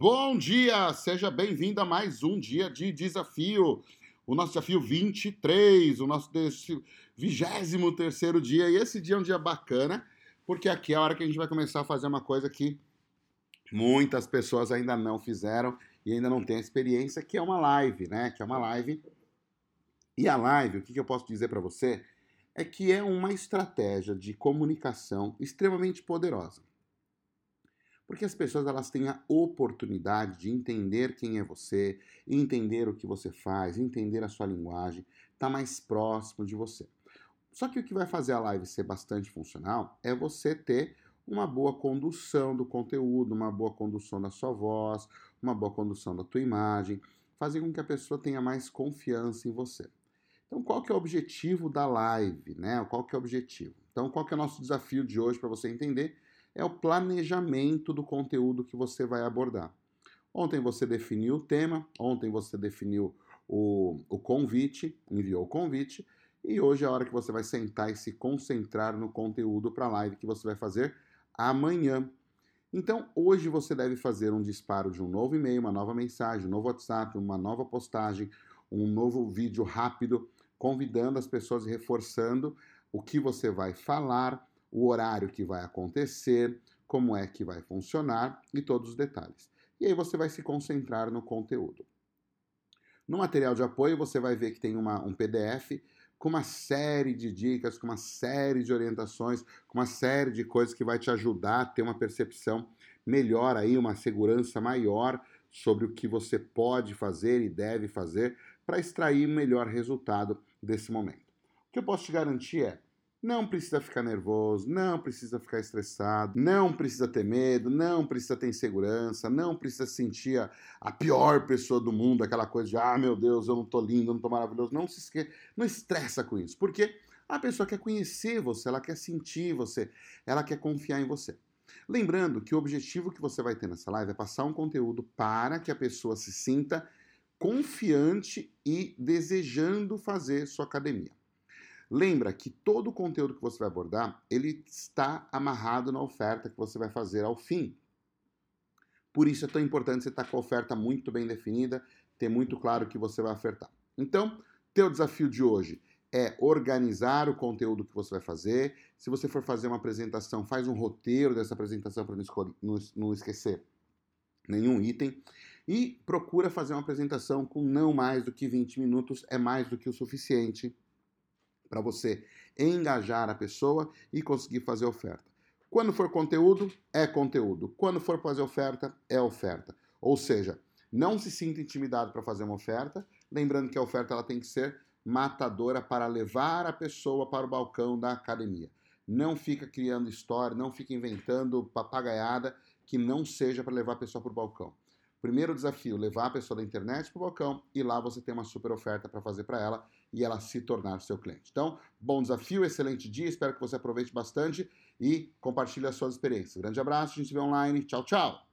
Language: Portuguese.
Bom dia, seja bem-vindo a mais um dia de desafio. O nosso desafio 23, o nosso 23 terceiro dia. E esse dia é um dia bacana, porque aqui é a hora que a gente vai começar a fazer uma coisa que muitas pessoas ainda não fizeram e ainda não têm experiência, que é uma live, né? Que é uma live. E a live, o que eu posso dizer para você, é que é uma estratégia de comunicação extremamente poderosa. Porque as pessoas elas têm a oportunidade de entender quem é você, entender o que você faz, entender a sua linguagem, tá mais próximo de você. Só que o que vai fazer a live ser bastante funcional é você ter uma boa condução do conteúdo, uma boa condução da sua voz, uma boa condução da tua imagem, fazer com que a pessoa tenha mais confiança em você. Então, qual que é o objetivo da live, né? Qual que é o objetivo? Então, qual que é o nosso desafio de hoje para você entender? É o planejamento do conteúdo que você vai abordar. Ontem você definiu o tema, ontem você definiu o, o convite, enviou o convite, e hoje é a hora que você vai sentar e se concentrar no conteúdo para a live que você vai fazer amanhã. Então, hoje você deve fazer um disparo de um novo e-mail, uma nova mensagem, um novo WhatsApp, uma nova postagem, um novo vídeo rápido, convidando as pessoas e reforçando o que você vai falar, o horário que vai acontecer, como é que vai funcionar e todos os detalhes. E aí você vai se concentrar no conteúdo. No material de apoio, você vai ver que tem uma, um PDF com uma série de dicas, com uma série de orientações, com uma série de coisas que vai te ajudar a ter uma percepção melhor aí, uma segurança maior sobre o que você pode fazer e deve fazer para extrair o melhor resultado desse momento. O que eu posso te garantir é não precisa ficar nervoso, não precisa ficar estressado, não precisa ter medo, não precisa ter insegurança, não precisa sentir a, a pior pessoa do mundo, aquela coisa de, ah, meu Deus, eu não tô lindo, eu não tô maravilhoso. Não se esque... não estressa com isso, porque a pessoa quer conhecer você, ela quer sentir você, ela quer confiar em você. Lembrando que o objetivo que você vai ter nessa live é passar um conteúdo para que a pessoa se sinta confiante e desejando fazer sua academia. Lembra que todo o conteúdo que você vai abordar, ele está amarrado na oferta que você vai fazer ao fim. Por isso é tão importante você estar com a oferta muito bem definida, ter muito claro o que você vai ofertar. Então, teu desafio de hoje é organizar o conteúdo que você vai fazer. Se você for fazer uma apresentação, faz um roteiro dessa apresentação para não, não esquecer nenhum item. E procura fazer uma apresentação com não mais do que 20 minutos, é mais do que o suficiente para você engajar a pessoa e conseguir fazer oferta. Quando for conteúdo, é conteúdo. Quando for fazer oferta, é oferta. Ou seja, não se sinta intimidado para fazer uma oferta, lembrando que a oferta ela tem que ser matadora para levar a pessoa para o balcão da academia. Não fica criando história, não fica inventando papagaiada que não seja para levar a pessoa para o balcão. Primeiro desafio, levar a pessoa da internet para o balcão e lá você tem uma super oferta para fazer para ela e ela se tornar seu cliente. Então, bom desafio, excelente dia, espero que você aproveite bastante e compartilhe as suas experiências. Grande abraço, a gente se vê online. Tchau, tchau!